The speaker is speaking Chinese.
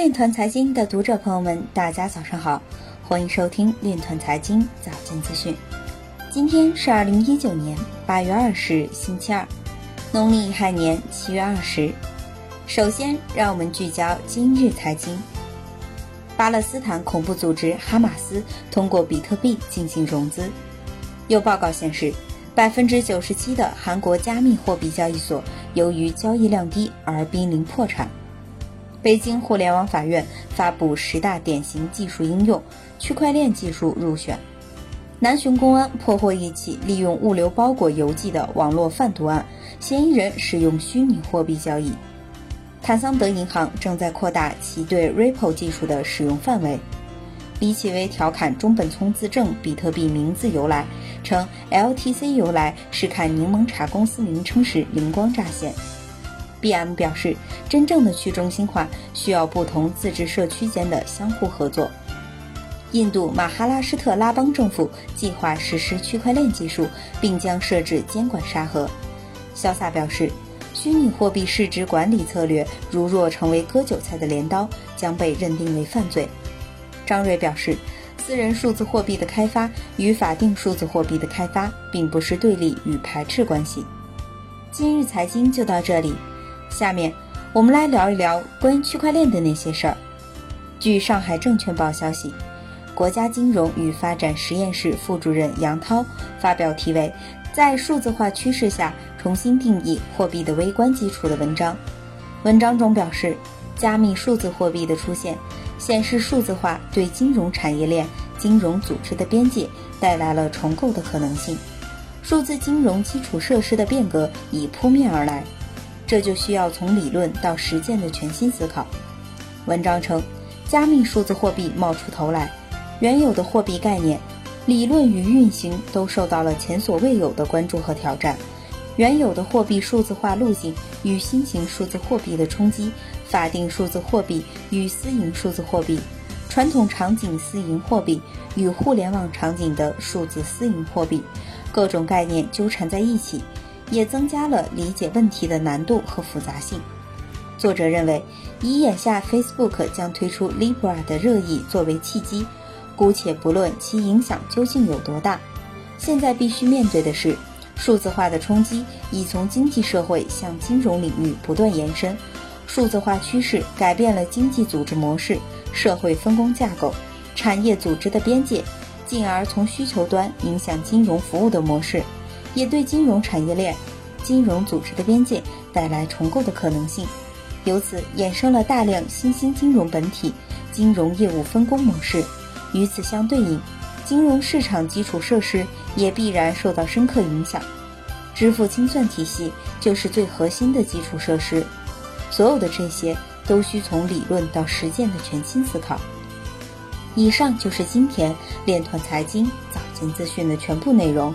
链团财经的读者朋友们，大家早上好，欢迎收听链团财经早间资讯。今天是二零一九年八月二十日，星期二，农历亥年七月二十。首先，让我们聚焦今日财经。巴勒斯坦恐怖组织哈马斯通过比特币进行融资。有报告显示，百分之九十七的韩国加密货币交易所由于交易量低而濒临破产。北京互联网法院发布十大典型技术应用，区块链技术入选。南浔公安破获一起利用物流包裹邮寄的网络贩毒案，嫌疑人使用虚拟货币交易。坦桑德银行正在扩大其对 Ripple 技术的使用范围。李启微调侃中本聪自证比特币名字由来，称 LTC 由来是看柠檬茶公司名称时灵光乍现。BM 表示，真正的去中心化需要不同自治社区间的相互合作。印度马哈拉施特拉邦政府计划实施区块链技术，并将设置监管沙盒。潇洒表示，虚拟货币市值管理策略如若成为割韭菜的镰刀，将被认定为犯罪。张瑞表示，私人数字货币的开发与法定数字货币的开发并不是对立与排斥关系。今日财经就到这里。下面我们来聊一聊关于区块链的那些事儿。据上海证券报消息，国家金融与发展实验室副主任杨涛发表题为《在数字化趋势下重新定义货币的微观基础》的文章。文章中表示，加密数字货币的出现，显示数字化对金融产业链、金融组织的边界带来了重构的可能性。数字金融基础设施的变革已扑面而来。这就需要从理论到实践的全新思考。文章称，加密数字货币冒出头来，原有的货币概念、理论与运行都受到了前所未有的关注和挑战。原有的货币数字化路径与新型数字货币的冲击，法定数字货币与私营数字货币，传统场景私营货币与互联网场景的数字私营货币，各种概念纠缠在一起。也增加了理解问题的难度和复杂性。作者认为，以眼下 Facebook 将推出 Libra 的热议作为契机，姑且不论其影响究竟有多大，现在必须面对的是，数字化的冲击已从经济社会向金融领域不断延伸。数字化趋势改变了经济组织模式、社会分工架构、产业组织的边界，进而从需求端影响金融服务的模式。也对金融产业链、金融组织的边界带来重构的可能性，由此衍生了大量新兴金融本体、金融业务分工模式。与此相对应，金融市场基础设施也必然受到深刻影响。支付清算体系就是最核心的基础设施。所有的这些都需从理论到实践的全新思考。以上就是今天链团财经早间资讯的全部内容。